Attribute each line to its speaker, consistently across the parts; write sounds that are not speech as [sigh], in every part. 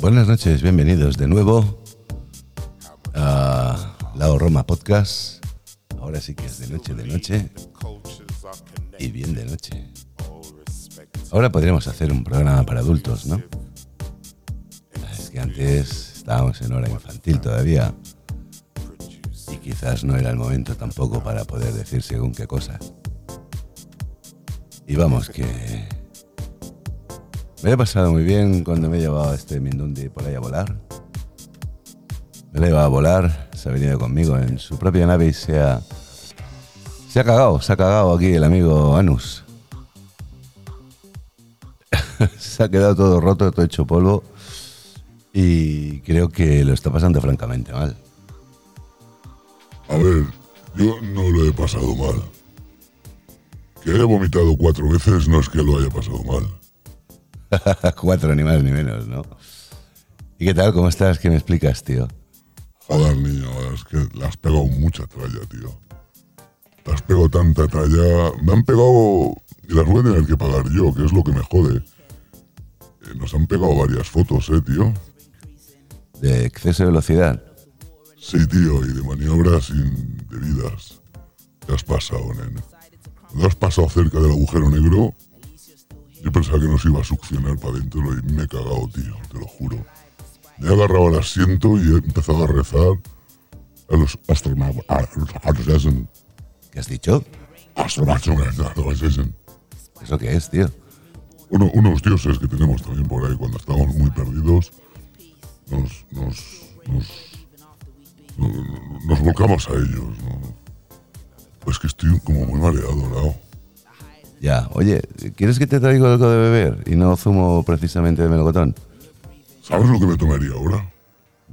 Speaker 1: Buenas noches, bienvenidos de nuevo a Lao Roma Podcast. Ahora sí que es de noche, de noche y bien de noche. Ahora podríamos hacer un programa para adultos, ¿no? Es que antes estábamos en hora infantil todavía y quizás no era el momento tampoco para poder decir según qué cosas. Y vamos, que me he pasado muy bien cuando me he llevado a este Mindundi por ahí a volar. Me lo he llevado a volar, se ha venido conmigo en su propia nave y se ha, se ha cagado, se ha cagado aquí el amigo Anus. [laughs] se ha quedado todo roto, todo hecho polvo y creo que lo está pasando francamente mal.
Speaker 2: A ver, yo no lo he pasado mal. Que haya vomitado cuatro veces no es que lo haya pasado mal. [laughs]
Speaker 1: Cuatro, ni más ni menos, ¿no? ¿Y qué tal? ¿Cómo estás? ¿Qué me explicas, tío?
Speaker 2: Joder, niño, es que le has pegado mucha tralla, tío. Le has pegado tanta tralla. Me han pegado y las voy a tener que pagar yo, que es lo que me jode. Eh, nos han pegado varias fotos, eh, tío.
Speaker 1: ¿De exceso de velocidad?
Speaker 2: Sí, tío, y de maniobras indebidas. Te has pasado, nene. Cuando has pasado cerca del agujero negro, yo pensaba que nos iba a succionar para adentro y me he cagado, tío, te lo juro. Me he agarrado al asiento y he empezado a rezar a los
Speaker 1: ¿Qué has dicho? ¿Eso qué es, tío?
Speaker 2: Uno, unos dioses que tenemos también por ahí cuando estamos muy perdidos. Nos, nos, nos, nos, nos volcamos a ellos, ¿no? Pues que estoy como muy mareado, ¿no?
Speaker 1: Ya, oye, ¿quieres que te traiga algo de beber y no zumo precisamente de melocotón?
Speaker 2: ¿Sabes lo que me tomaría ahora?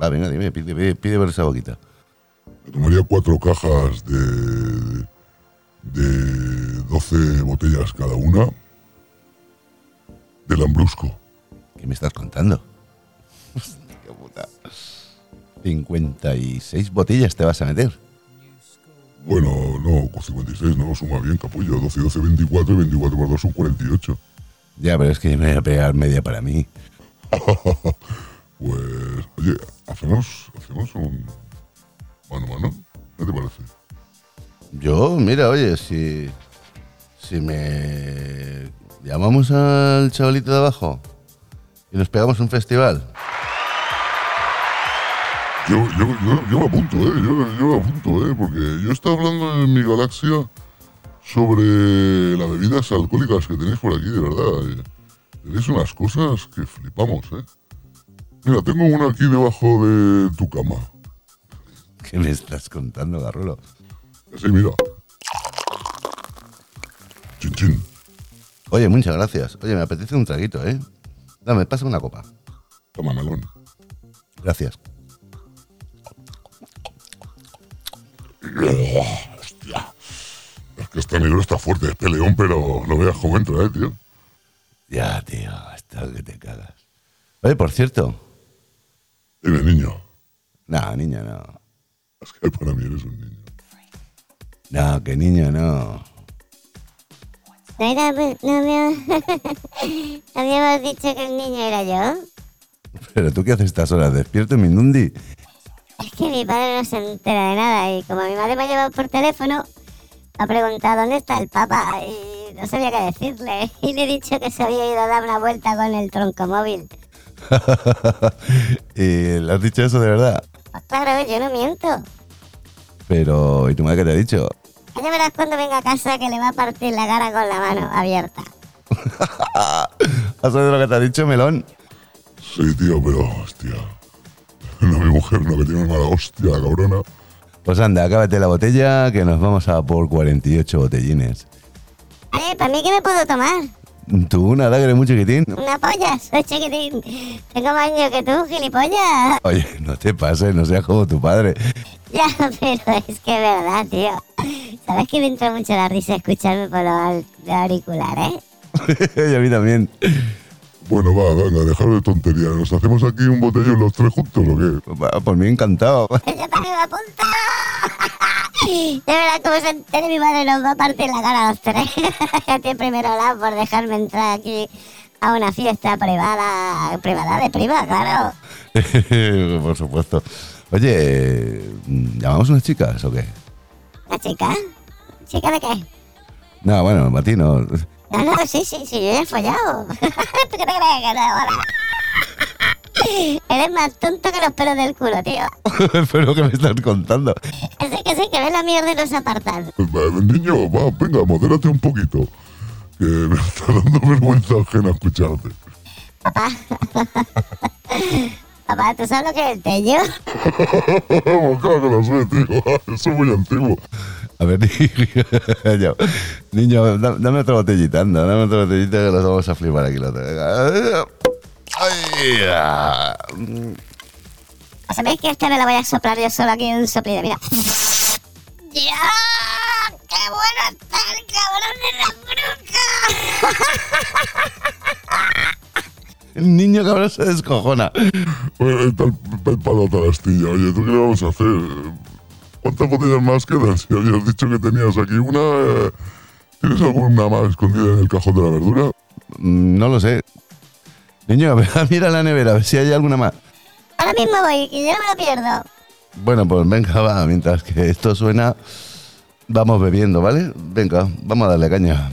Speaker 1: Va, venga, dime, pide, pide, pide esa boquita.
Speaker 2: Me tomaría cuatro cajas de, de 12 botellas cada una de Lambrusco.
Speaker 1: ¿Qué me estás contando? Qué puta. 56 botellas te vas a meter.
Speaker 2: Bueno, no, con 56 no, suma bien, capullo. 12, 12, 24 y 24 por 2 son 48.
Speaker 1: Ya, pero es que me voy a pegar media para mí. [laughs]
Speaker 2: Pues, oye, hacemos, hacemos un mano a mano. ¿Qué te parece?
Speaker 1: Yo, mira, oye, si, si me llamamos al chavalito de abajo y nos pegamos un festival.
Speaker 2: Yo, yo, yo, yo me apunto, ¿eh? Yo, me apunto, ¿eh? Porque yo estaba hablando en mi galaxia sobre las bebidas alcohólicas que tenéis por aquí, de verdad. eh. Tenéis unas cosas que flipamos, ¿eh? Mira, tengo una aquí debajo de tu cama.
Speaker 1: ¿Qué me estás contando, Garrolo?
Speaker 2: Sí, mira. Chin, chin.
Speaker 1: Oye, muchas gracias. Oye, me apetece un traguito, ¿eh? Dame, pasa una copa.
Speaker 2: Toma, melón.
Speaker 1: Gracias.
Speaker 2: Hostia. Es que este negro está fuerte, es peleón, pero no veas cómo entra, ¿eh, tío?
Speaker 1: Ya, tío, hasta que te cagas. Oye, por cierto.
Speaker 2: Dime, niño.
Speaker 1: No, niño, no.
Speaker 2: Es que para mí eres un niño.
Speaker 1: No, que niño no.
Speaker 3: No, era, no, había- [laughs] no habíamos dicho que el niño era yo.
Speaker 1: Pero tú qué haces estas horas despierto, Mindundi.
Speaker 3: Es que mi padre no se entera de nada y como mi madre me ha llevado por teléfono, me ha preguntado dónde está el papá y no sabía qué decirle. [laughs] Y le he dicho que se había ido a dar una vuelta con el tronco móvil. [laughs]
Speaker 1: ¿Y le has dicho eso de verdad?
Speaker 3: Pues claro, yo no miento.
Speaker 1: Pero, ¿y tu madre qué te ha dicho?
Speaker 3: Ya verás cuando venga a casa que le va a partir la cara con la mano abierta. [laughs]
Speaker 1: ¿Has oído lo que te ha dicho, Melón?
Speaker 2: Sí, tío, pero, hostia. [laughs] No, mi mujer, no, que tiene una mala hostia, la cabrona.
Speaker 1: Pues anda, acábate la botella, que nos vamos a por 48 botellines.
Speaker 3: Oye, ¿para mí qué me puedo tomar?
Speaker 1: ¿Tú nada, que eres muy chiquitín?
Speaker 3: Una polla, soy chiquitín. Tengo más años que tú, gilipollas.
Speaker 1: Oye, no te pases, no seas como tu padre.
Speaker 3: Ya, pero es que es verdad, tío. Sabes que me entra mucho la risa escucharme por los auriculares. [laughs]
Speaker 1: y a mí también.
Speaker 2: Bueno, va, venga, dejar de tonterías. ¿Nos hacemos aquí un botellón los tres juntos o qué?
Speaker 1: Va, Por mí encantado. [laughs]
Speaker 3: ¡Yo también me apunto! De verdad, como se entere mi madre, nos va a partir la cara a los tres. [laughs] a ti en primer lado por dejarme entrar aquí a una fiesta privada, privada de prima, claro. [laughs]
Speaker 1: Por supuesto. Oye, ¿llamamos unas chicas o qué?
Speaker 3: ¿La chica? ¿Chica de qué?
Speaker 1: No, bueno, Martino.
Speaker 3: No, no, sí, sí, sí, yo ya he follado. [laughs] ¿Tú qué te crees que no? Eres más tonto que los pelos del culo, tío. [laughs]
Speaker 1: Pero que me estás contando.
Speaker 3: Así que sí, que ves la mierda y los apartados.
Speaker 2: Eh, Niño, va, venga, modérate un poquito. Que [laughs] me está dando vergüenza ajena escucharte.
Speaker 3: Papá. Papá, ¿tú sabes lo que es el?
Speaker 2: Vamos, claro que lo sé, tío. Eso es muy antiguo.
Speaker 1: A ver, [laughs] niño, niño da- dame otra botellita, anda, dame otra botellita que nos vamos a flipar aquí. La otra. Venga. Ay.
Speaker 3: ¿Sabéis que esta me la voy a soplar yo solo aquí en un soplido? Mira. ¡Ya! ¡Qué bueno está el cabrón de la bruja!
Speaker 1: El niño cabrón se descojona.
Speaker 2: Bueno, está el pez palota la astilla. Oye, ¿tú qué le vamos a hacer? ¿Cuántas botellas más quedan? Si habías dicho que tenías aquí una... eh, ¿Tienes alguna más escondida en el cajón de la verdura?
Speaker 1: Mm, No lo sé. Niño, [laughs] mira la nevera, a ver si hay alguna más.
Speaker 3: Ahora mismo voy, que yo no me lo pierdo.
Speaker 1: Bueno, pues venga, va, mientras que esto suena, vamos bebiendo, ¿vale? Venga, vamos a darle caña.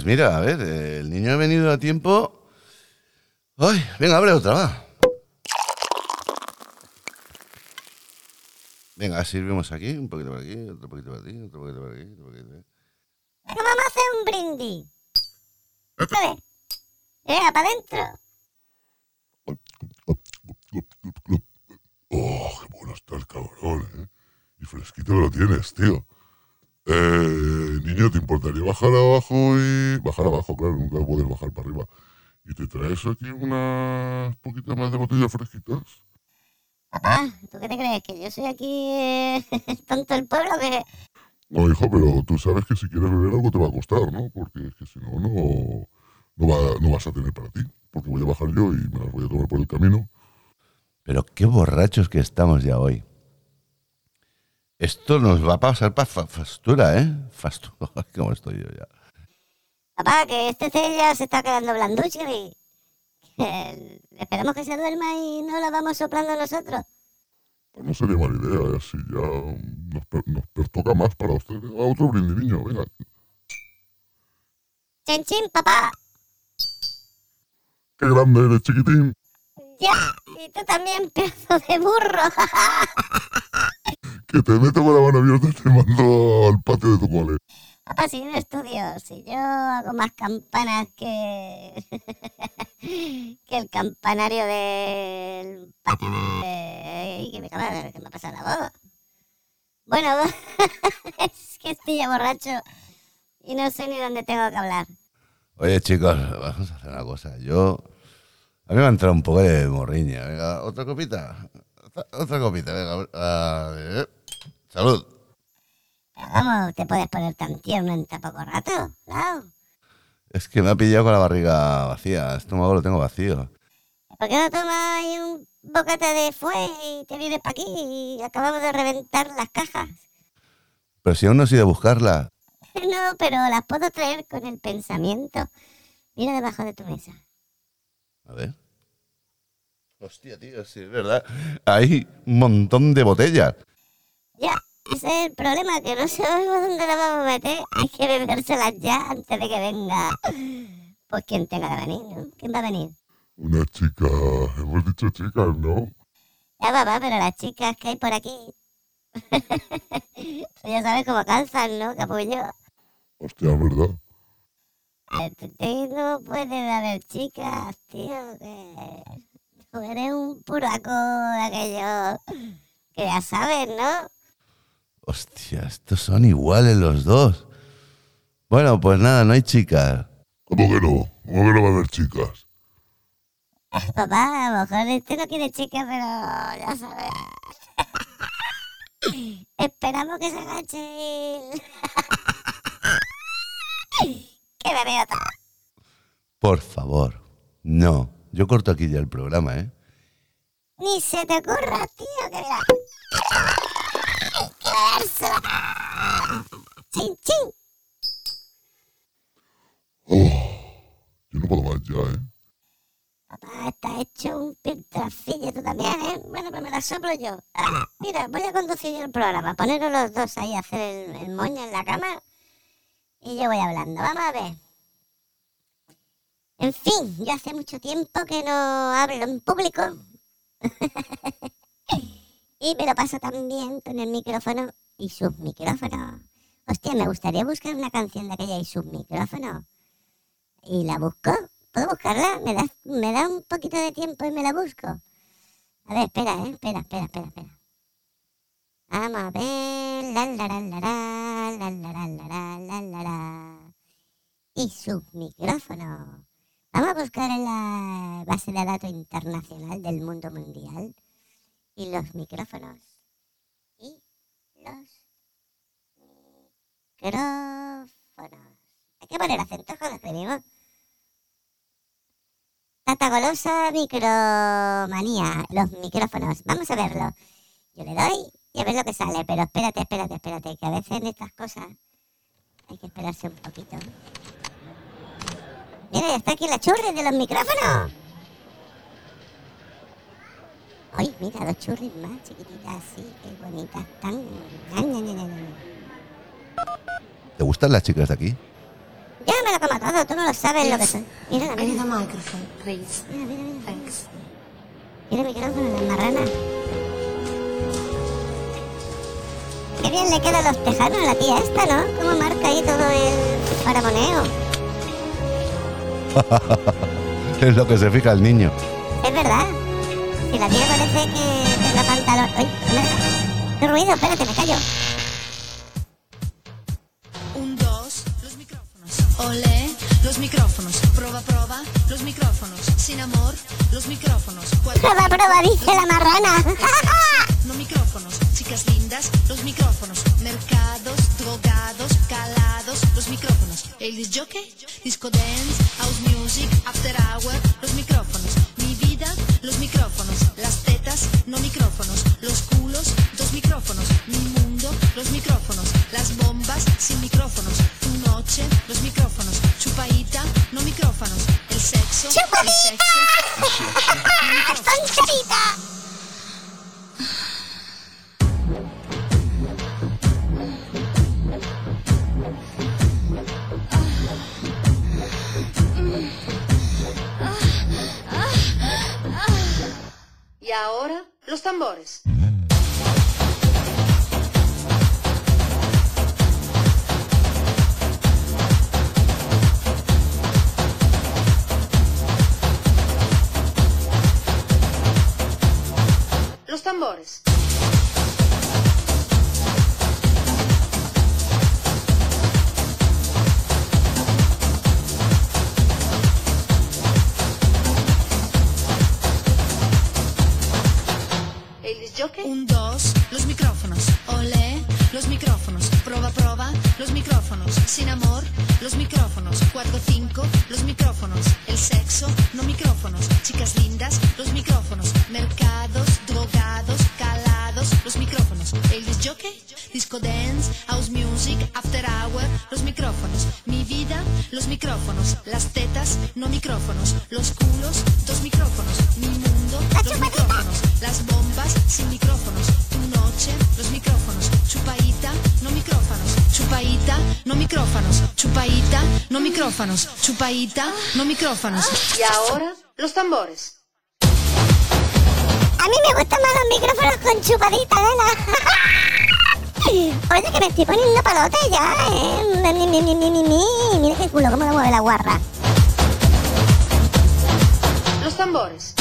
Speaker 1: Pues mira, a ver, el niño ha venido a tiempo. ¡Ay! Venga, abre otra, va. Venga, sirvemos aquí, un poquito por aquí, otro poquito por aquí, otro poquito por aquí, otro poquito por aquí.
Speaker 3: Vamos a hacer un brindis. ¿Sabes? Venga, para adentro.
Speaker 2: Oh, qué bueno está el cabrón, ¿eh? Y fresquito que lo tienes, tío. Eh, niño, ¿te importaría bajar abajo y... Bajar abajo, claro, nunca puedes bajar para arriba. ¿Y te traes aquí unas poquitas más de botellas fresquitas?
Speaker 3: Papá, ¿tú qué te crees? ¿Que yo soy aquí eh, [laughs] tonto el pueblo? que
Speaker 2: No, hijo, pero tú sabes que si quieres beber algo te va a costar, ¿no? Porque es que si no, no, no, va- no vas a tener para ti. Porque voy a bajar yo y me las voy a tomar por el camino.
Speaker 1: Pero qué borrachos que estamos ya hoy. Esto nos va a pasar para fastura, ¿eh? Fastura. [laughs] ¿Cómo estoy yo ya?
Speaker 3: Papá, que este té ya se está quedando blanducho y... que esperamos que se duerma y no lo vamos soplando nosotros.
Speaker 2: Pues no sería mala idea, así ya nos, per- nos pertoca más para ustedes. A otro brindis, niño, venga.
Speaker 3: ¡Chin, chin, papá!
Speaker 2: Qué grande eres, chiquitín.
Speaker 3: ¡Ya! Y tú también, pedazo de burro. [laughs]
Speaker 2: Que te meto con la mano abierta y te mando al patio de tu cole.
Speaker 3: Papá, si yo no estudio, si yo hago más campanas que... [laughs] que el campanario del... patio de... [laughs] que me de... que me ha pasado la voz. Bueno, [laughs] es que estoy ya borracho y no sé ni dónde tengo que hablar.
Speaker 1: Oye, chicos, vamos a hacer una cosa. Yo. A mí me ha entrado un poco de morriña. Venga, otra copita. Otra, otra copita, venga. ver. Salud.
Speaker 3: Vamos, te puedes poner tan tierno en tan poco rato, claro.
Speaker 1: Es que me ha pillado con la barriga vacía. El estómago lo tengo vacío.
Speaker 3: ¿Por qué no tomas un bocata de fue y te vienes para aquí y acabamos de reventar las cajas?
Speaker 1: Pero si aún no he ido a buscarla. [laughs]
Speaker 3: No, pero las puedo traer con el pensamiento. Mira debajo de tu mesa.
Speaker 1: A ver. Hostia, tío, sí, es verdad. Hay un montón de botellas.
Speaker 3: Ya, ese es el problema, que no sabemos dónde las vamos a meter. Hay que bebérselas ya antes de que venga. Pues quien tenga que venir, ¿no? ¿Quién va a venir?
Speaker 2: Una chica, hemos dicho chicas, ¿no?
Speaker 3: Ya papá, pero las chicas que hay por aquí. Tú [laughs] ya sabes cómo calzan, ¿no, capullo?
Speaker 2: Hostia, ¿verdad?
Speaker 3: No puede haber chicas, tío, que tú eres un puraco de aquello que ya sabes, ¿no?
Speaker 1: Hostia, estos son iguales los dos. Bueno, pues nada, no hay chicas.
Speaker 2: ¿Cómo que no? ¿Cómo que no va a haber chicas?
Speaker 3: Papá, a lo mejor este no quiere chicas, pero ya sabes. Esperamos que se agache [laughs] me veo todo.
Speaker 1: Por favor. No. Yo corto aquí ya el programa, ¿eh?
Speaker 3: Ni se te ocurra, tío, que mira. Chin, chin.
Speaker 2: Yo no puedo más ya, ¿eh?
Speaker 3: Papá, está hecho un piltrafillo tú también, ¿eh? Bueno, pues me la soplo yo. Mira, voy a conducir el programa. Poneros los dos ahí a hacer el, el moño en la cama. Y yo voy hablando. Vamos a ver. En fin, yo hace mucho tiempo que no hablo en público. [laughs] y me lo paso tan bien con el micrófono y sus micrófonos. Hostia, me gustaría buscar una canción de aquella y sus micrófonos. Y la busco. ¿Puedo buscarla? ¿Me da, me da un poquito de tiempo y me la busco. A ver, espera, ¿eh? Espera, espera, espera, espera. Vamos a ver. La, la, la, la, la, la, la, la, la, la. Y sus micrófonos. Vamos a buscar en la base de datos internacional del mundo mundial. Y los micrófonos. Y los micrófonos. Hay que poner acentos cuando escribimos. Tata Golosa Micromanía, los micrófonos. Vamos a verlo. Yo le doy y a ver lo que sale, pero espérate, espérate, espérate, que a veces en estas cosas hay que esperarse un poquito. Mira, ya está aquí la churri de los micrófonos. Ay, mira, dos churris más chiquititas así, qué bonitas ña.
Speaker 1: ¿Te gustan las chicas de aquí?
Speaker 3: Yo me lo como todo, tú no lo sabes lo que son. Mira,
Speaker 4: need
Speaker 3: mira,
Speaker 4: microphone, please.
Speaker 3: mira, mira, mira.
Speaker 4: Thanks.
Speaker 3: Mira el micrófono, las marranas. Qué bien le quedan los tejanos a la tía esta, ¿no? Cómo marca ahí todo el paramoneo. [laughs]
Speaker 1: Es lo que se fija el niño.
Speaker 3: Es verdad. Si la tía parece que tenga pantalón. ¡Ay! ¿qué me- ¡Qué ruido! Espérate, me callo.
Speaker 4: Un, dos, los micrófonos. Olé, los micrófonos. Proba, proba, los micrófonos. Sin amor, los micrófonos. Cuatro,
Speaker 3: Prueba, prueba, dice la marrana. [laughs]
Speaker 4: no micrófonos. Chicas lindas, los micrófonos. Mercados, drogados, calados, los micrófonos. El disc jockey, disco dance, house music, after hour, los micrófonos. Mi vida, los micrófonos. Las tetas, no micrófonos. Los culos, No micrófonos. Y ahora, los tambores.
Speaker 3: A mí me gustan más los micrófonos con chupadita, nena. Oye, que me estoy poniendo palote ya, ¿eh? Mi, mi, mi, mi, mi, mi. Mira qué culo, cómo lo mueve la guarra.
Speaker 4: Los tambores.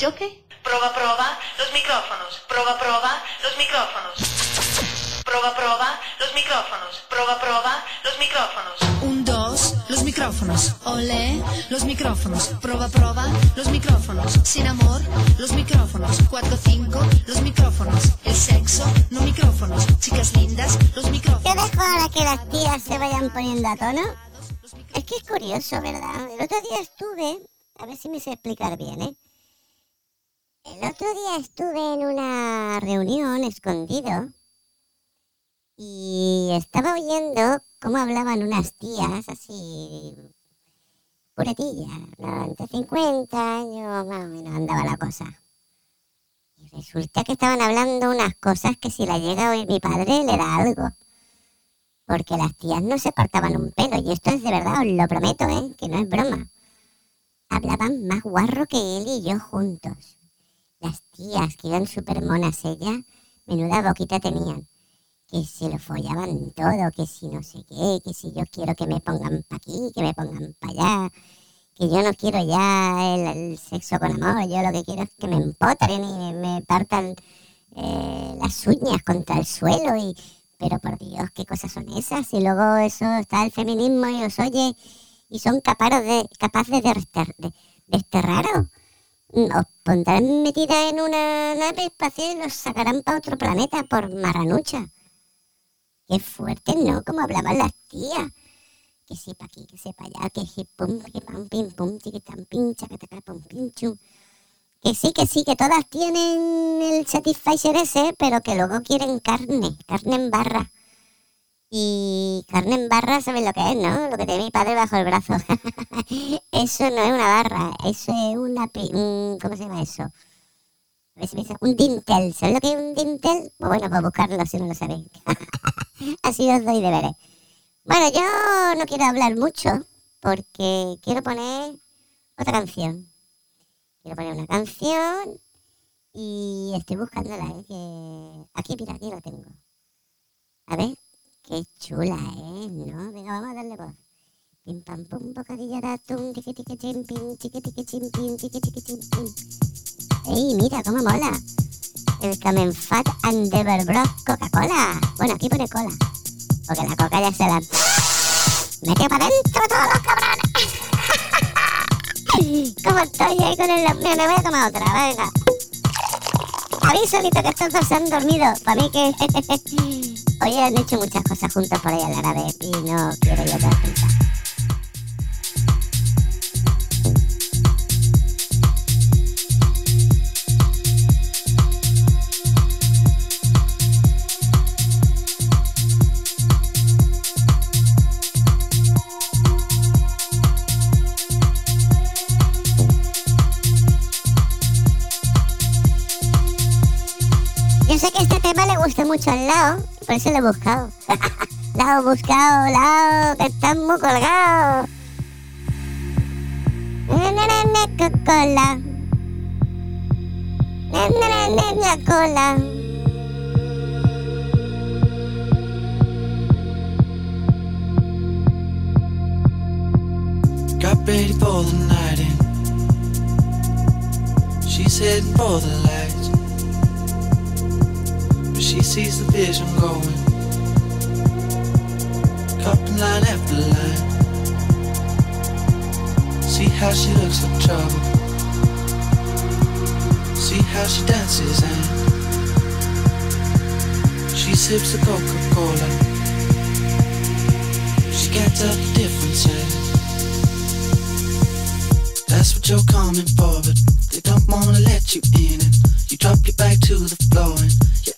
Speaker 4: El disjockey. Proba, proba, los micrófonos. Proba, proba, los micrófonos. Proba, proba, los micrófonos. Proba, proba, los micrófonos. Un, dos, los micrófonos. Olé, los micrófonos. Proba, proba, los micrófonos. Sin amor, los micrófonos. Cuatro, cinco, los micrófonos. El sexo, no micrófonos. Chicas lindas, los micrófonos.
Speaker 3: dejo ahora que las tías se vayan poniendo a tono. Es que es curioso, ¿verdad? El otro día estuve, a ver si me sé explicar bien, ¿eh? El otro día estuve en una reunión escondido y estaba oyendo cómo hablaban unas tías así puretillas, ¿no? entre 50 años más o menos andaba la cosa. Y resulta que estaban hablando unas cosas que si la llega a oír mi padre le da algo porque las tías no se cortaban un pelo, y esto es de verdad, os lo prometo, ¿eh? que no es broma. Hablaban más guarro que él y yo juntos. Las tías, que eran súper monas ellas, menuda boquita tenían. Que se lo follaban todo, que si no sé qué, que si yo quiero que me pongan pa' aquí, que me pongan pa' allá, que yo no quiero ya el, sexo con amor, yo lo que quiero es que me empotren y me, partan eh, las uñas contra el suelo y, pero por Dios, ¿qué cosas son esas? Y luego eso está el feminismo y os oye y son capaces de, capaces de, desterraros. Mm, Os pondrán metida en una nave espacial y los sacarán para otro planeta por maranucha. Qué fuerte, ¿no? Como hablaban las tías. Que sí pa' aquí, que sí pa' allá, que pum, que pam, pim pum, chiquitam, pim, chacataca, pum, pim, chum. Que sí, que sí, que todas tienen el Satisfyer ese, pero que luego quieren carne, carne en barra. Y carne en barra, ¿sabes lo que es, no? Lo que tiene mi padre bajo el brazo. [laughs] eso no es una barra, eso es una... un- ¿Cómo se llama eso? Un dintel. ¿Sabes lo que es un dintel? Pues bueno, pues buscarlo si no lo sabéis. [laughs] Así os doy deberes. Bueno, yo no quiero hablar mucho porque quiero poner otra canción. Quiero poner una canción y estoy buscándola, ¿eh? Que... Aquí, mira, aquí la tengo. A ver, qué chula, ¿eh? ¿No? Venga, vamos a darle voz. Pim pam pum, bocadillo de atún, tiqui tiqui chim pim, chiqui tiqui chim pim, chiqui tiqui pim. ¡Ey, mira cómo mola! El Camen Fat and Everbrock Coca-Cola. Bueno, aquí pone cola. Porque la coca ya se la... ¡Metió para adentro todos los cabrones! [laughs] ¿Cómo estoy ahí con el... Me voy a tomar otra, venga. Aviso, Lito, que estos dos se han dormido. Para mí que... [laughs] Hoy han hecho muchas cosas juntos por ahí a la vez y no quiero yo dar cuenta. Mucho al Lao, por eso lo he buscado. [laughs] Lao, buscado, Lao, que estás muy colgado. Coca-Cola. Na, na, na, na, na, cola.
Speaker 5: Got ready for the night in. She's heading for the lights. She sees the vision going. Cupping line after line. See how she looks like trouble. See how she dances and she sips a Coca-Cola. She can't tell the difference. That's what you're coming for, but they don't wanna let you in. And you drop your back to the floor and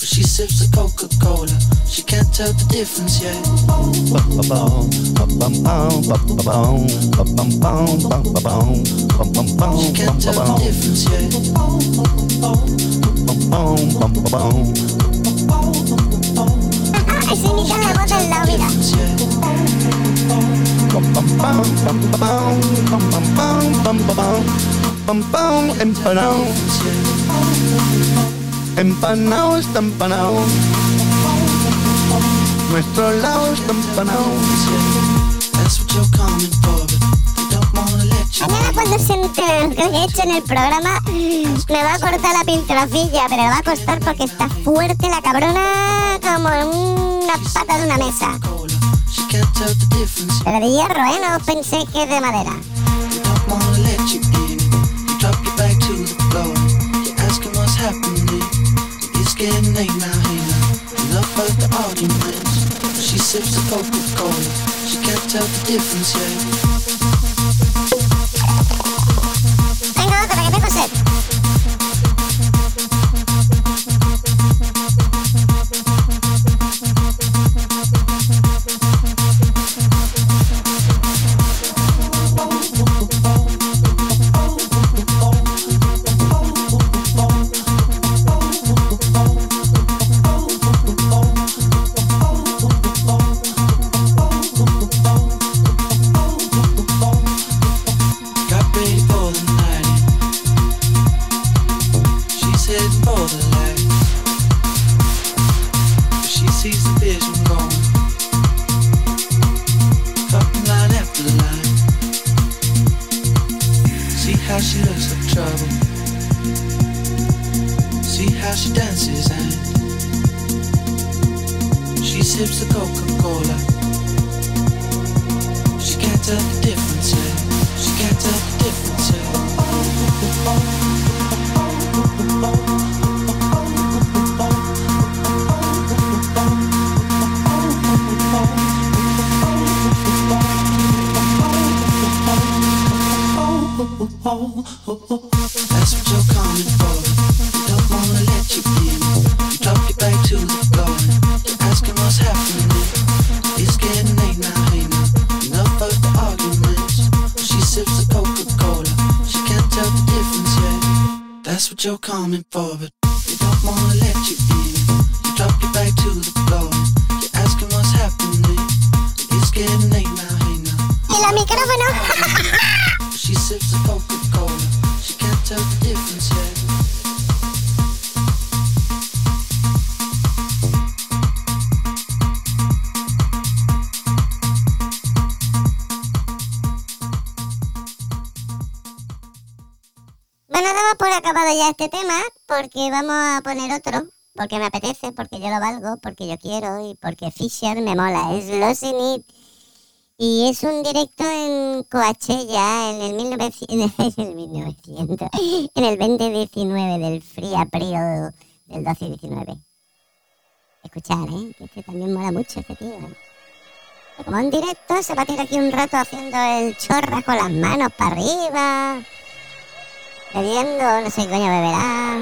Speaker 5: But she sips the Coca Cola. She can't tell the difference yet. She can't tell the difference yet.
Speaker 3: Ay, se la mira.
Speaker 5: Difference yet.
Speaker 1: Empanado,
Speaker 5: Difference yet.
Speaker 1: empanado está empanado. Nuestro lado está
Speaker 5: you.
Speaker 3: Mañana cuando se entere lo que he hecho en el programa, me va a cortar la pintrafilla, pero le va a costar porque está fuerte la cabrona como una pata de una mesa. Pero de hierro, ¿eh? No pensé que es de madera.
Speaker 5: Getting late now, now. Enough of the arguments. She sips the Coca Cola. She can't tell the difference yet. What you're coming for, but they don't wanna let
Speaker 3: este tema porque vamos a poner otro. Porque me apetece, porque yo lo valgo, porque yo quiero y porque Fisher me mola. Es Losing It. Y es un directo en Coachella en el 1900, [laughs] en el 1900, en el 2019 del Free April del 12 y 19. Escuchar, ¿eh? Que este también mola mucho este tío. ¿eh? Como en directo se va a tirar aquí un rato haciendo el chorra con las manos para arriba. Bebiendo, no sé qué coño.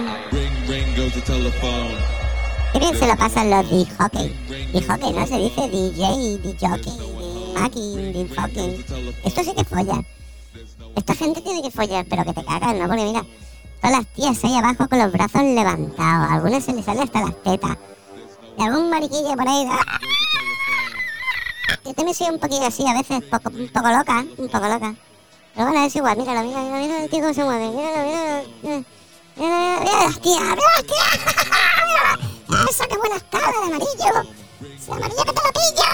Speaker 3: Qué bien se lo pasan los D-Hockey. D-Hockey, ¿no? Se dice DJ, D-Jockey, D-Macking, D-Fucking. Esto sí que follan. Esta gente tiene que follar, pero que te cagan, ¿no? Porque mira, todas las tías ahí abajo con los brazos levantados. A algunas se les sale hasta las tetas. Y algún mariquillo por ahí. ¡ah! Yo también soy un poquillo así, a veces poco, un poco loca, un poco loca. Pero bueno, es igual, míralo, mira el tío cómo se mueve. Míralo, míralo. Mira, mira, mira las tías, mira las tías. Mira esa qué buena está, de amarillo. Amarillo que te lo pillo.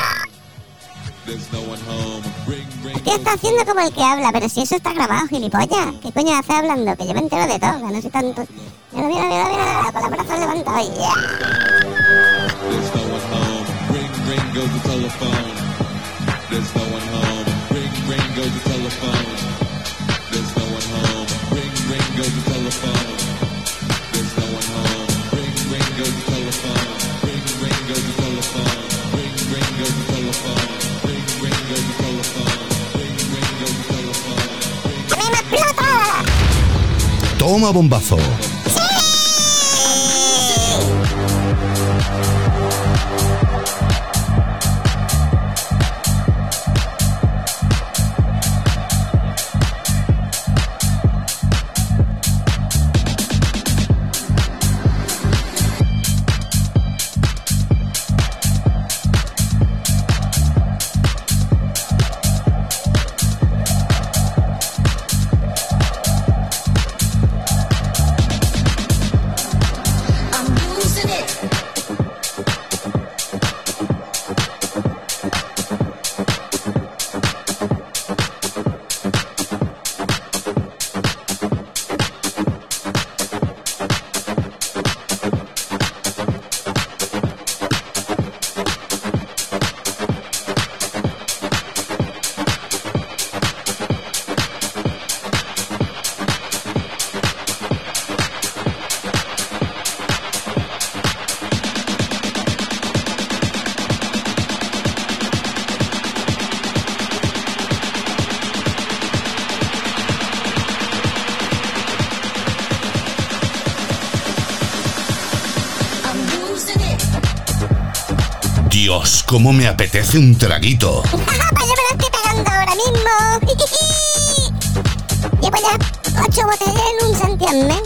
Speaker 3: Tío está haciendo como el que habla, pero si eso está grabado, gilipollas. ¿Qué coño hace hablando? Que yo me entero de todo, no soy tanto. Mira, mira, mira, mira, con los brazos levantados. Yeah.
Speaker 6: Goes the telephone. There's no one home. Ring, ring goes the telephone. There's no one home. Ring, ring goes the telephone. Ring, ring goes the telephone. Ring, ring goes the telephone. Ring, ring goes the telephone. Ring, ring goes the telephone. Ring, ring
Speaker 1: Dios, cómo me apetece un traguito.
Speaker 3: ¡Pues [laughs] yo me lo estoy pegando ahora mismo! [laughs] Llevo ya ocho botellas en un santiamén.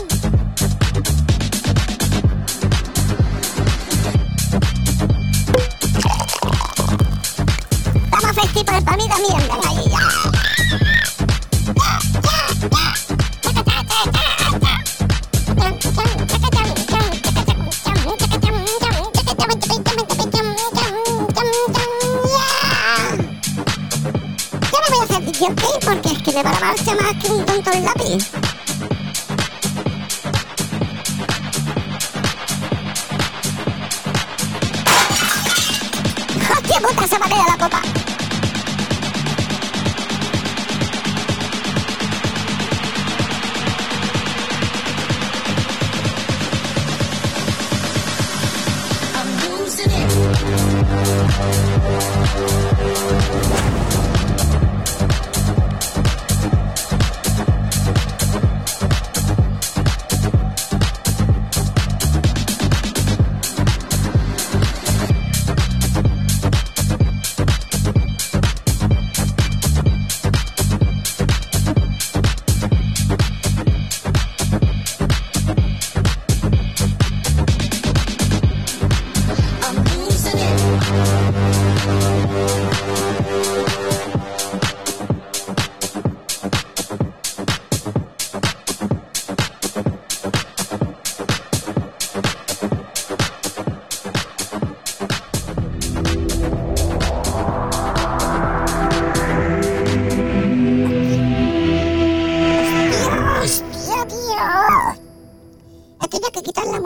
Speaker 3: Vamos festival para mí también, porque es que me va la marcha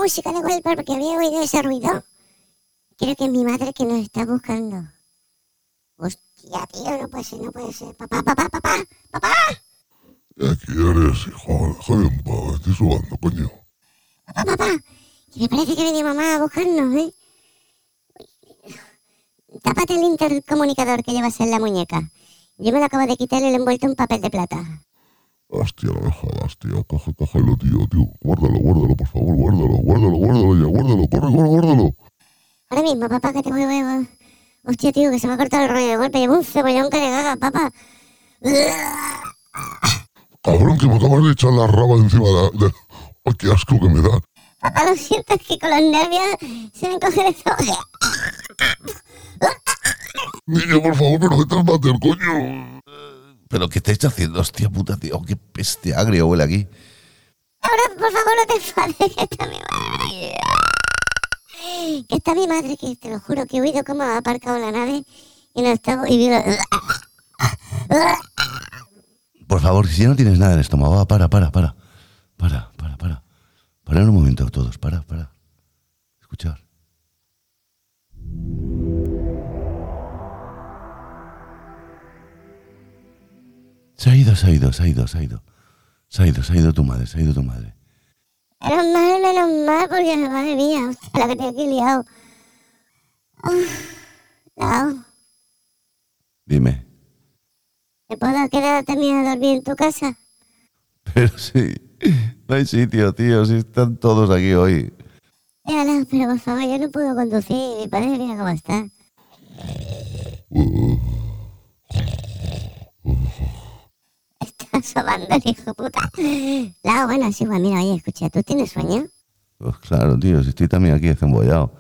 Speaker 3: música de golpe porque había oído ese ruido. Creo que es mi madre que nos está buscando. Hostia, tío, no puede ser, no puede ser. Papá, papá, papá, papá.
Speaker 2: ¿Qué quieres, hijo? Déjame en paz, estoy subando, coño.
Speaker 3: Papá, papá. Que me parece que viene mamá a buscarnos, ¿eh? Tápate el intercomunicador que llevas en la muñeca. Yo me lo acabo de quitar y le he envuelto en papel de plata.
Speaker 2: Hostia, no me jodas, tío. Coge, cógelo, tío, tío. Guárdalo, guárdalo, por favor, guárdalo, guárdalo, guárdalo ya, guárdalo, corre, corre, guárdalo.
Speaker 3: Ahora mismo, papá, que te voy a... Hostia, tío, que se me ha cortado el rollo de golpe. Llevo un cebollón que le caga, papá.
Speaker 2: Cabrón, que me acabas de echar la raba encima de... de... ¡Ay, qué asco que me da!
Speaker 3: Papá, lo siento, es que con los nervios se me coge el estómago.
Speaker 2: Niño, por favor, pero vete al váter, coño.
Speaker 1: ¿Pero qué estáis haciendo? Hostia puta, tío. Qué peste agrio huele aquí.
Speaker 3: Ahora, por favor, no te enfades, que está mi madre. Que está mi madre, que te lo juro que he oído cómo ha aparcado la nave y no estaba... Y digo...
Speaker 1: Por favor, si no tienes nada en el estómago, va, para, para, para. Para, para, para. Para un momento todos, para, para. Escuchar. Se ha ido, se ha ido, se ha ido, se ha ido. Se ha ido, se ha ido tu madre, se ha ido tu madre.
Speaker 3: Menos mal, menos mal, porque madre mía, la que tengo aquí liado. Uf, Lao,
Speaker 1: Dime.
Speaker 3: ¿me puedo quedar también a dormir en tu casa?
Speaker 1: Pero sí, No hay sitio, tío, si están todos aquí hoy.
Speaker 3: Déjala, pero por favor, yo no puedo conducir. Mi padre mira cómo está. Está sobando el [laughs] hijo puta. La bueno, sí, igual, mira, oye, escucha, ¿tú tienes sueño?
Speaker 1: Pues claro, tío, si estoy también aquí desembollado.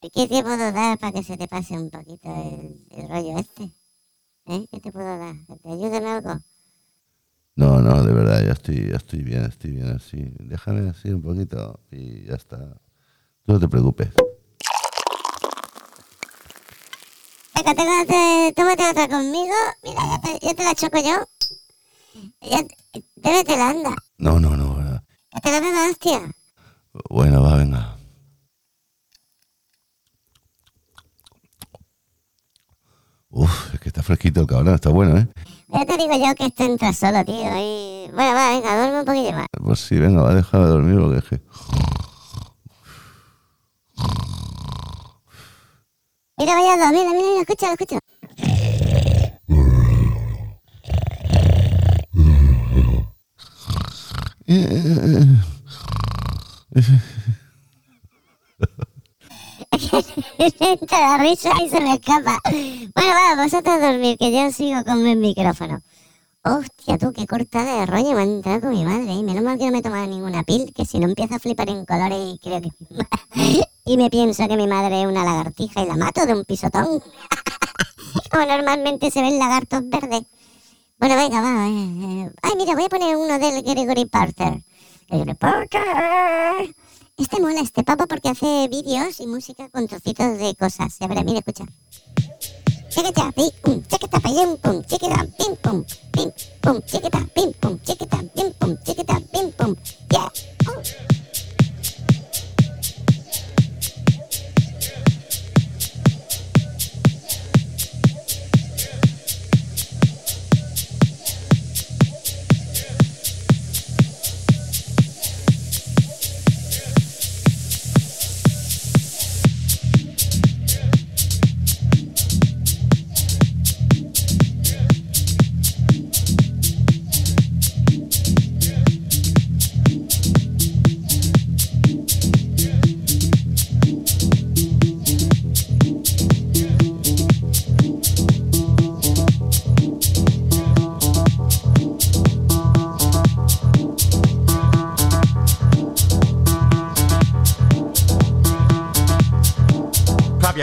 Speaker 3: ¿Y qué te puedo dar para que se te pase un poquito el, el rollo este? ¿Eh? ¿Qué te puedo dar? ¿Que te ayude en algo?
Speaker 1: No, no, de verdad, ya estoy, ya estoy bien, estoy bien así. Déjame así un poquito y ya está. Tú no te preocupes.
Speaker 3: Te, te, tómate otra conmigo. Mira, ya te, te la choco yo. Ya, bébetela, anda.
Speaker 1: No, no, no.
Speaker 3: Que te la beba, hostia.
Speaker 1: Bueno, va, venga. Uf, es que está fresquito el cabrón, está bueno, ¿eh?
Speaker 3: Ya te digo yo que esto entra solo, tío. Y... Bueno, va, venga, duerme un poquillo más.
Speaker 1: Pues sí, venga, va, déjame dormir porque es que...
Speaker 3: Mira, vaya a dormir, mira, mira, escucha, escucha. [laughs] entra la risa y se me escapa. Bueno, va, vosotros a dormir, que yo sigo con mi micrófono. Hostia, tú, qué cortada de rollo me ha entrado con mi madre. Y menos mal que no me he tomado ninguna pil, que si no empiezo a flipar en colores y creo que... [laughs] y me pienso que mi madre es una lagartija y la mato de un pisotón. [laughs] Como normalmente se ven lagartos verdes. Bueno, venga, va. eh, eh. Ay, mira, voy a poner uno del Gregory Porter. Gregory Porter. Este mola, este papa, porque hace vídeos y música con trocitos de cosas. Ya verás, mira, escucha. Chiquita, pim, pum, chiquita, pim, pum, chiquita, pim, pum, pim, pum, chiquita, pim,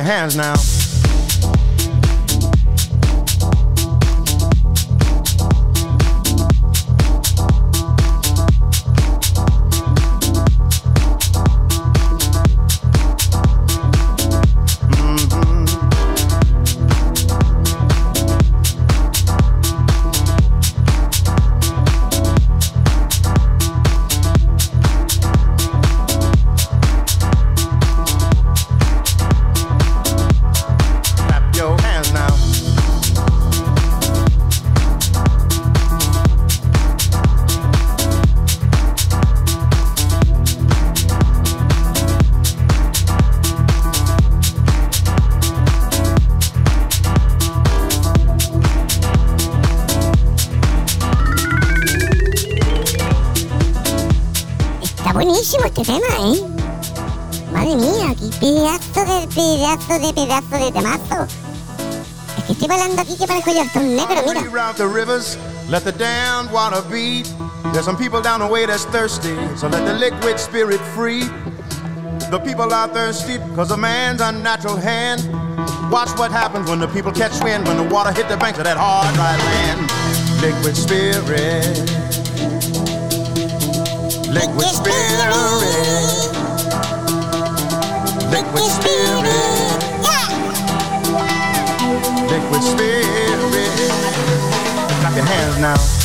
Speaker 7: hands now.
Speaker 3: Este tema, ¿eh? Madre mía, qué pedazo de pedazo de pedazo de temazo. Es que estoy bailando aquí que parezco yo hasta un negro, mira.
Speaker 7: The rivers, let the damned water beat. There's some people down the way that's thirsty, so let the liquid spirit free. The people are thirsty because of man's unnatural hand. Watch what happens when the people catch wind, when the water hit the banks of that hard, dry land. Liquid spirit. Liquid spirit. Liquid spirit. Liquid spirit. Clap your hands now.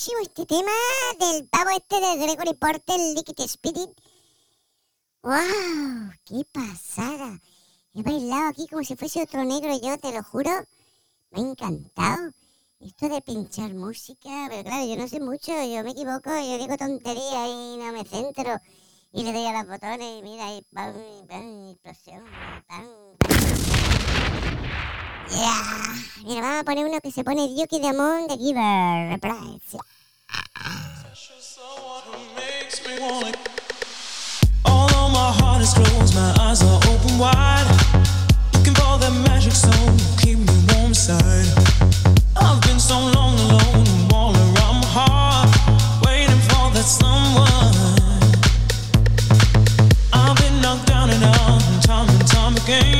Speaker 3: Buenísimo este tema del pavo este de Gregory Porter, Liquid Spirit. ¡Wow! ¡Qué pasada! He bailado aquí como si fuese otro negro yo, te lo juro. Me ha encantado. Esto de pinchar música, pero claro, yo no sé mucho, yo me equivoco, yo digo tonterías y no me centro. Y le doy a los botones y mira, y pam, pam, explosión. Yeah. Mira, vamos a poner uno que se pone Duke Diamond de Giver. Reprise.
Speaker 8: Although my heart is closed, my eyes are open wide. Looking for that magic me warm inside. I've been so long alone, around my heart, waiting for that someone. I've been knocked down and out, time and time again.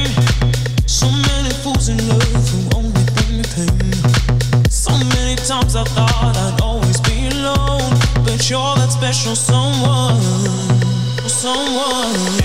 Speaker 8: I thought I'd always be alone, but you're that special someone someone.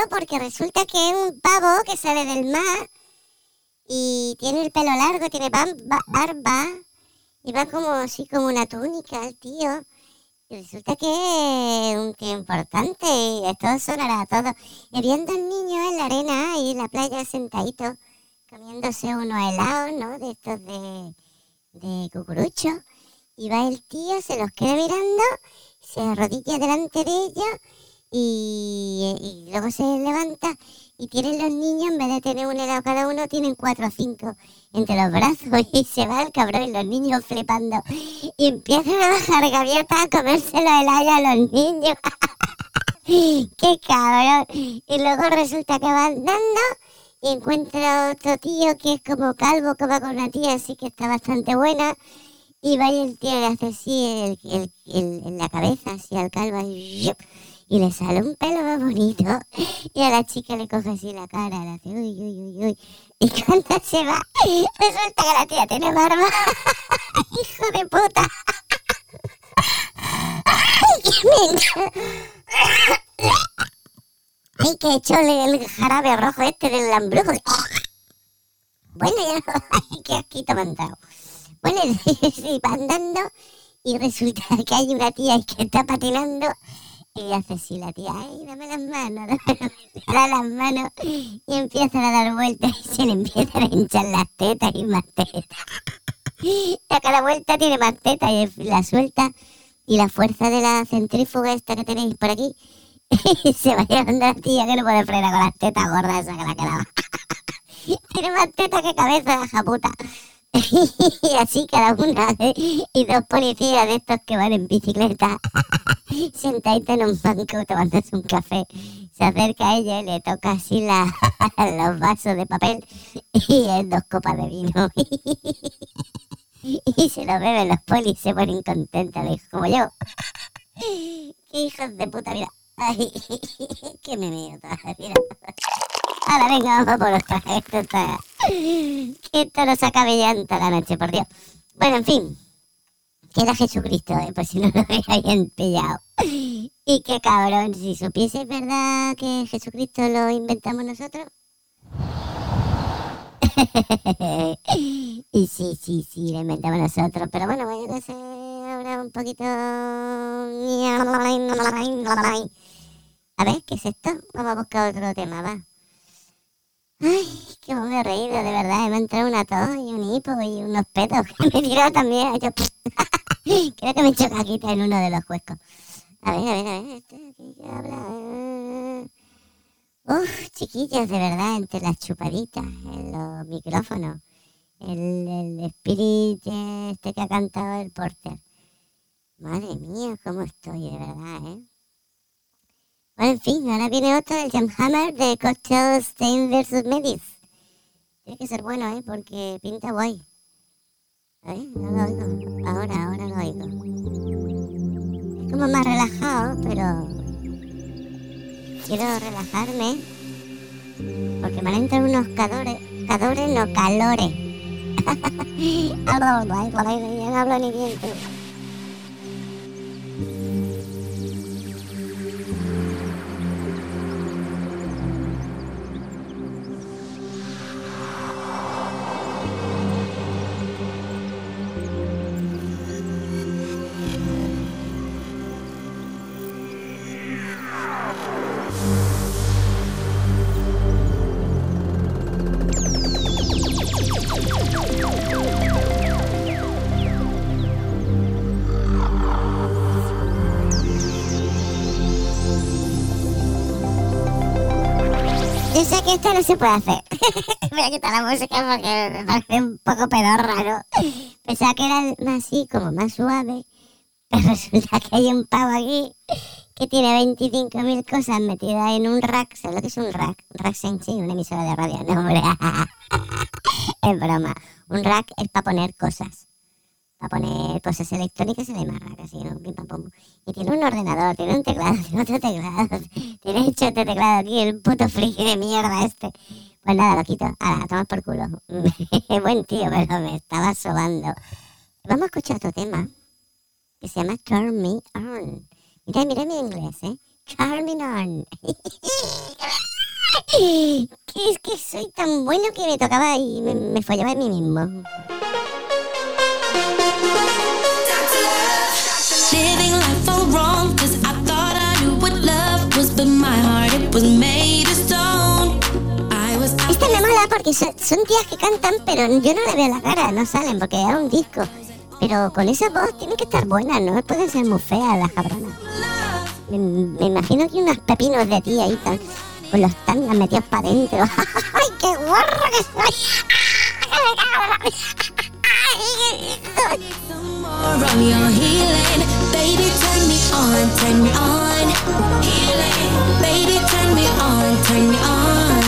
Speaker 3: Vídeo porque resulta que es un pavo que sale del mar y tiene el pelo largo, tiene barba y va como así como una túnica el tío. Y resulta que es un tío importante y esto sonará a todo. Y viendo al niño en la arena y en la playa sentadito, comiéndose unos helados, ¿no? De estos de, de cucurucho. Y va el tío, se los queda mirando, se arrodilla delante de ellos y, luego se levanta y tienen los niños, en vez de tener un helado cada uno, tienen cuatro o cinco entre los brazos y se va el cabrón y los niños flipando y empiezan a bajar gaviotas a comerse los helados a los niños. [laughs] ¡Qué cabrón! Y luego resulta que va andando y encuentra otro tío que es como calvo, que va con una tía así que está bastante buena. Y va y el tío le hace así en la cabeza, así al calvo, y. y le sale un pelo más bonito. [gasps] Y a la chica le coge así la cara, le hace uy, uy, uy, uy. Y cuando se va, [laughs] resulta que la tía tiene barba. [laughs] ¡Hijo de puta! [laughs] ¡Ay, qué ¡Ay, que hecho el, jarabe rojo este del lambrujo! Bueno, ya, ¡ay, qué asquito me! Bueno, sí, va andando y resulta que hay una tía que está patinando y hace así la tía, ay, dame las manos, [laughs] dame da las manos y empiezan a dar vueltas y se le empiezan a hinchar las tetas y más tetas. A cada vuelta tiene más tetas y la suelta y la fuerza de la centrífuga esta que tenéis por aquí [laughs] se va llevando la tía que no puede frenar con las tetas gordas esa que la quedaba. [laughs] Tiene más tetas que cabeza, japuta. Y [laughs] así cada una. Y dos policías de estos que van en bicicleta, [laughs] sentaditos en un banco tomándose un café. Se acerca a ella y le toca así la, [laughs] los vasos de papel y es dos copas de vino. Y se lo beben los polis, se ponen contentos, le como yo. Qué hijos de puta, mira. Ay, que me miro todavía. Mira. Ahora venga, vamos por otra. Esto está... Esto nos en toda la noche, por Dios. Bueno, en fin. Que era Jesucristo, eh, por si no lo [laughs] habían pillado. Y qué cabrón, si supieses verdad que Jesucristo lo inventamos nosotros. [laughs] y sí, sí, sí, lo inventamos nosotros. Pero bueno, yo que sé, ahora un poquito... A ver, ¿qué es esto? Vamos a buscar otro tema, va. Ay, me he reído, de verdad. Me ha entrado una tos y un hipo y unos pedos que [laughs] me he tirado también. [laughs] Creo que me he hecho caquita en uno de los huescos. A ver, a ver, a ver. Este. Uf, chiquillos, de verdad, entre las chupaditas, en los micrófonos, el, spirit este que ha cantado el porter. Madre mía, cómo estoy, de verdad, ¿eh? Bueno, en fin, ahora viene otro, el Jamhammer de Cocktail Stein vs. Medis. Tiene que ser bueno, ¿eh? Porque pinta guay. A ver, no lo oigo. Ahora, ahora lo oigo. Es como más relajado, pero... Quiero relajarme. Porque me han entrado unos cadores... Cadores, no, calores. [laughs] No, no hablo ni bien. Esto no se puede hacer. [laughs] Voy a quitar la música porque me parece un poco pedorra, ¿no? Pensaba que era más así, como más suave. Pero [laughs] resulta que hay un pavo aquí que tiene 25.000 cosas metidas en un rack. ¿Sabes lo que es un rack? Un rack sensi, una emisora de radio. No, hombre. [laughs] es broma. Un rack es para poner cosas. Para poner cosas electrónicas en el más rack, así, ¿no? Pim, pam. Y tiene un ordenador, tiene un teclado, [laughs] tiene otro teclado. Tiene hecho este teclado aquí, el puto friki de mierda este. Pues nada, lo quito. Ahora, toma por culo. [laughs] Buen tío, pero me estaba sobando. Vamos a escuchar otro tema que se llama Turn Me On. Mira, mira mi inglés, ¿eh? Turn Me On. [laughs] es que soy tan bueno que me tocaba y me, me follaba a mí mismo. Este me mola porque son, son tías que cantan, pero yo no le veo la cara, no salen porque es un disco. Pero con esa voz tienen que estar buenas, no pueden ser muy feas las cabronas. Me, imagino que unos pepinos de tía ahí tan, con los tangas metidos para adentro. [laughs] ¡Ay, qué guarro que soy! [laughs]
Speaker 9: some more of your healing. Baby, turn me on, turn me on. Healing. Baby, turn me on, turn me on.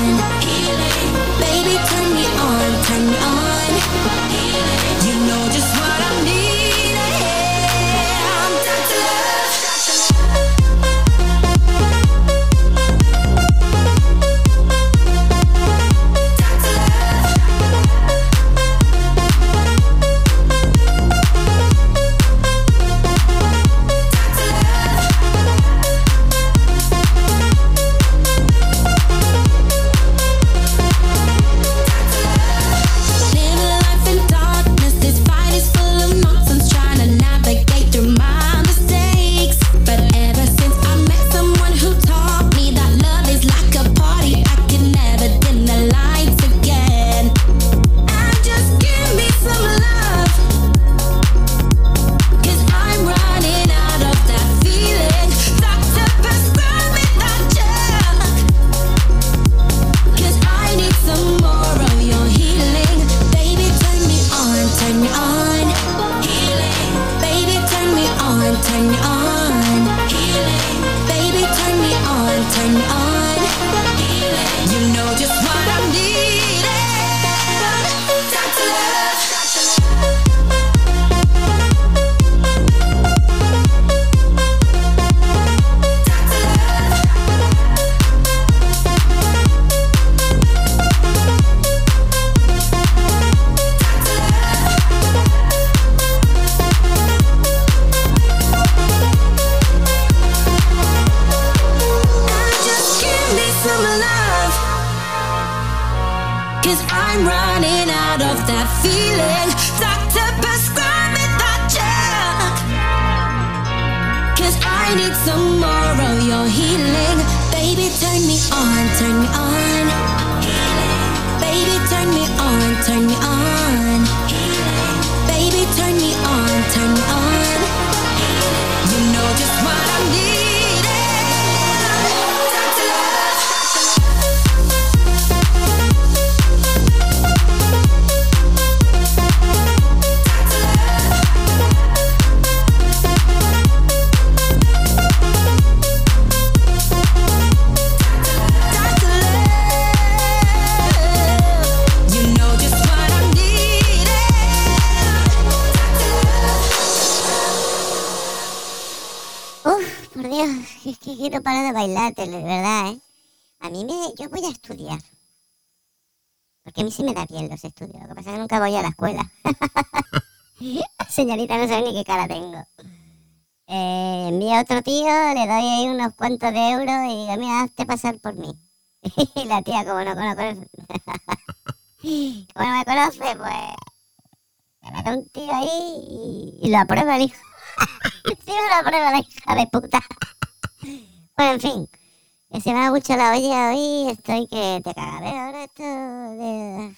Speaker 3: Sí me da bien los estudios. Lo que pasa es que nunca voy a la escuela. [laughs] Señorita, no sabe ni qué cara tengo. Eh, envía a otro tío, le doy ahí unos cuantos de euros y digo, mira, hazte pasar por mí. [laughs] y la tía, como no conoce... [laughs] como no me conoce, pues... Me mete un tío ahí y, lo aprueba el hijo. Sí, lo aprueba la hija de puta. Bueno, en fin. Que se me ha mucho la olla hoy. Estoy que te cagaré ahora esto de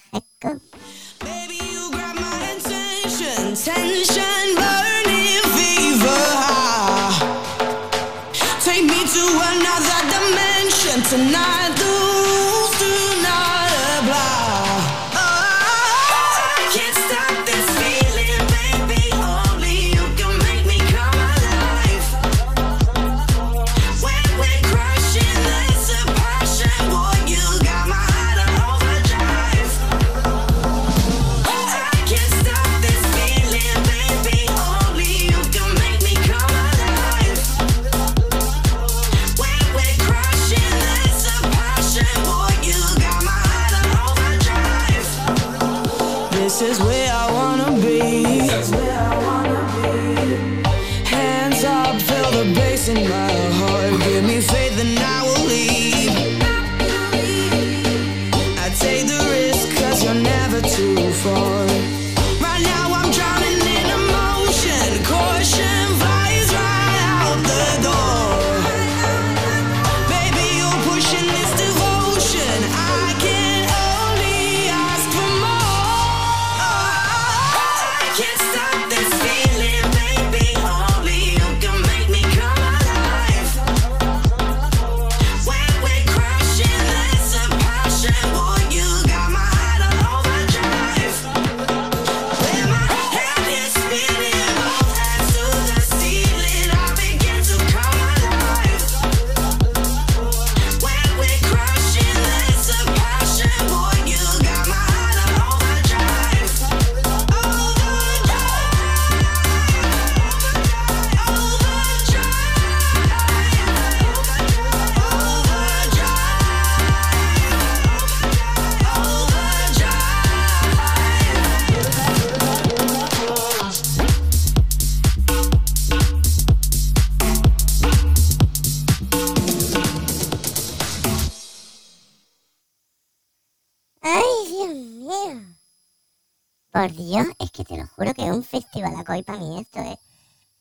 Speaker 3: Por Dios, es que te lo juro que es un festival acoy para mí esto, ¿eh?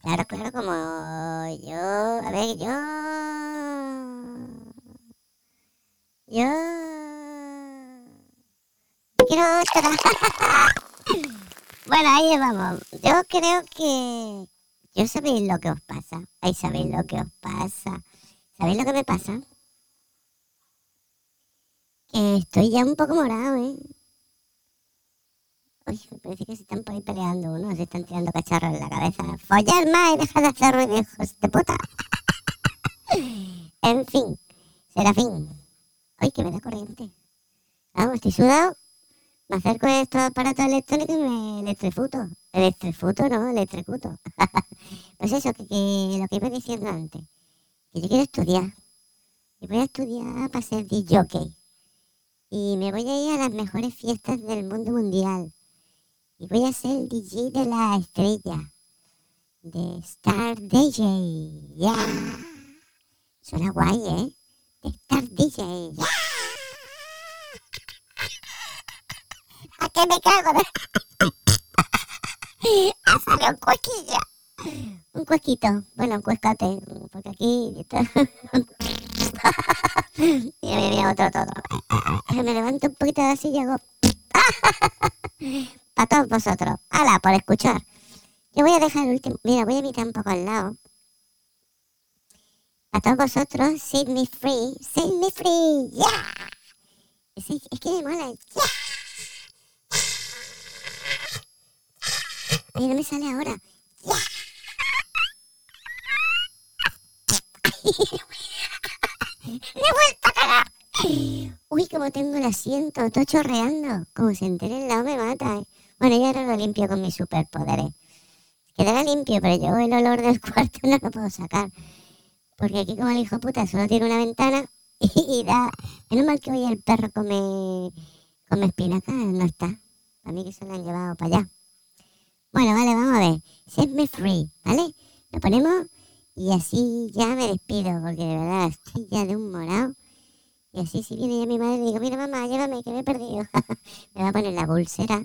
Speaker 3: Claro, claro, como yo... A ver, yo... Yo... Quiero otra. [laughs] bueno, ahí vamos. Yo creo que... Yo sabéis lo que os pasa. Ahí sabéis lo que os pasa. ¿Sabéis lo que me pasa? Que estoy ya un poco morado, ¿eh? Parece que se están por ahí peleando uno, se están tirando cacharros en la cabeza. ¡Follar más y deja de hacer ruido, hijos de puta! [laughs] en fin, Serafín. ¡Ay, que me da corriente! Vamos, estoy sudado. Me acerco a estos aparatos electrónicos y me electrifuto. Electrifuto, no, electricuto. [laughs] pues eso, que, que lo que iba diciendo antes. Que yo quiero estudiar. Y voy a estudiar para ser DJ y me voy a ir a las mejores fiestas del mundo mundial. Y voy a ser el DJ de la estrella. De Star DJ. ¡Ya! Suena guay, ¿eh? De Star DJ. ¿A qué me cago? [laughs] Ha salido un cuequilla. Un cuequito. Bueno, un cuescate. Porque aquí... está- [laughs] mira, mira, mira, otro, otro. Me levanto un poquito de la y hago... A todos vosotros. ¡Hala! Por escuchar. Yo voy a dejar el último... Mira, voy a mirar un poco al lado. A todos vosotros, set me free. Set me free. ¡Ya! Es, que me mola. ¡Ya! Ay, no me sale ahora. ¡Ya! [laughs] ¡Me he vuelto a cagar! Uy, como tengo el asiento, todo chorreando. Como se entere el lado me mata. ¿eh? Bueno, yo ahora lo limpio con mis superpoderes. Quedará limpio, pero yo el olor del [laughs] cuarto no lo puedo sacar. Porque aquí como el hijo puta solo tiene una ventana [laughs] y da... Menos mal que hoy el perro come, come espinaca, no está. A mí que se lo han llevado para allá. Bueno, vale, vamos a ver. Set me free, ¿vale? Lo ponemos y así ya me despido, porque de verdad [laughs] estoy ya de un morado. Y así si viene ya mi madre le digo, mira mamá, llévame, que me he perdido. [laughs] me va a poner la pulsera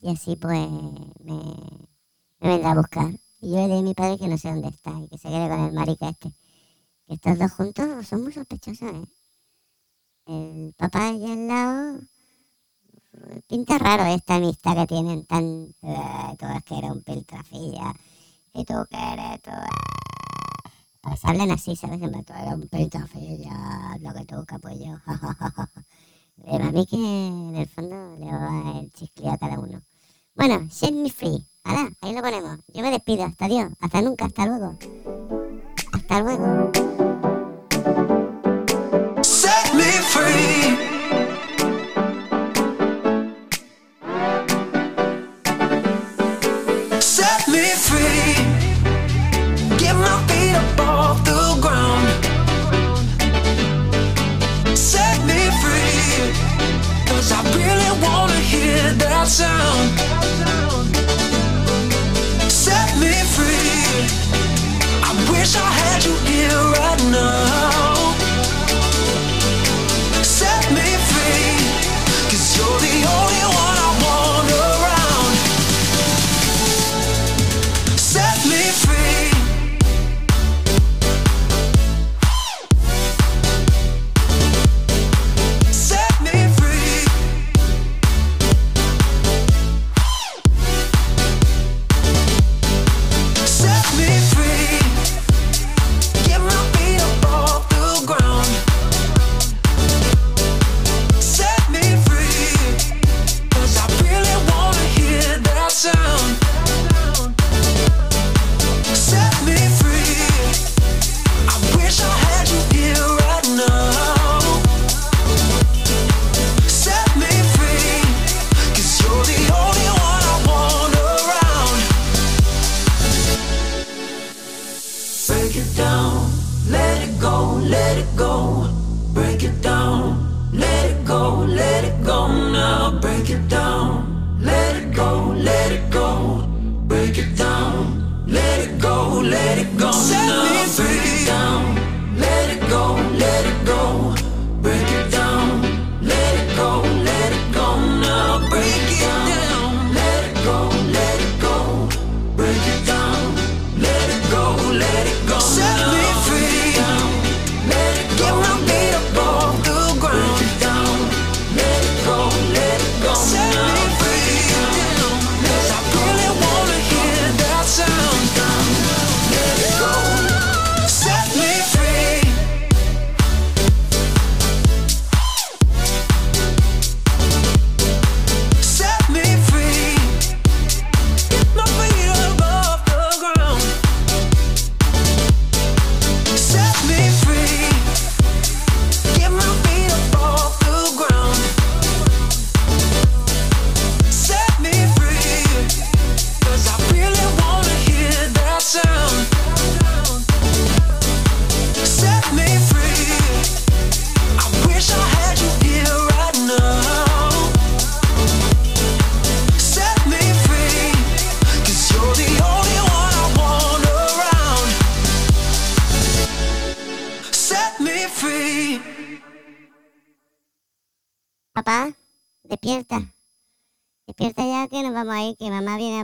Speaker 3: y así pues me, me vendrá a buscar. Y yo le diré a mi padre que no sé dónde está y que se quede con el marica este. Que estos dos juntos son muy sospechosos, ¿eh? El papá allá al lado... Pinta raro esta amistad que tienen tan... Eh, que eres un piltrafilla. Y tú que eres... Tú... Pues hablan así, ¿sabes? Plan, tú eres un piltrafilla. Lo que tú, capullo. Pero a mí que en el fondo le va el chiscle a cada uno. Bueno, set me free. Ahora, ahí lo ponemos. Yo me despido. Hasta adiós. Hasta nunca. Hasta luego. Hasta luego.
Speaker 8: Me.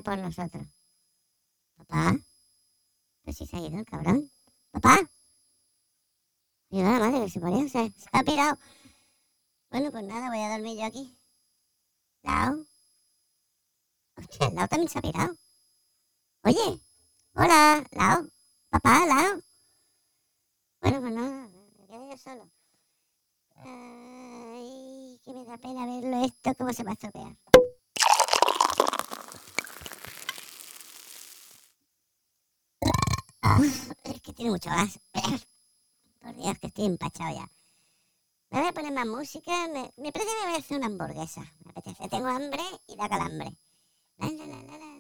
Speaker 3: Por nosotros. Papá. Pues si se ha ido el cabrón. Papá. Mira la madre que se ponía, se, ha pirado. Bueno, pues nada, voy a dormir yo aquí. Lao. Hostia, Lao también se ha pirado. Oye. Hola, Lao. Papá, Lao. Bueno, pues nada, me quedé yo solo. Ay, que me da pena verlo esto, cómo se va a estropear. Es que tiene mucho gas. [coughs] Por Dios, que estoy empachado ya. Me voy a poner más música. Me, me parece que me voy a hacer una hamburguesa. Me apetece. Tengo hambre y da calambre. La, la, la, la, la.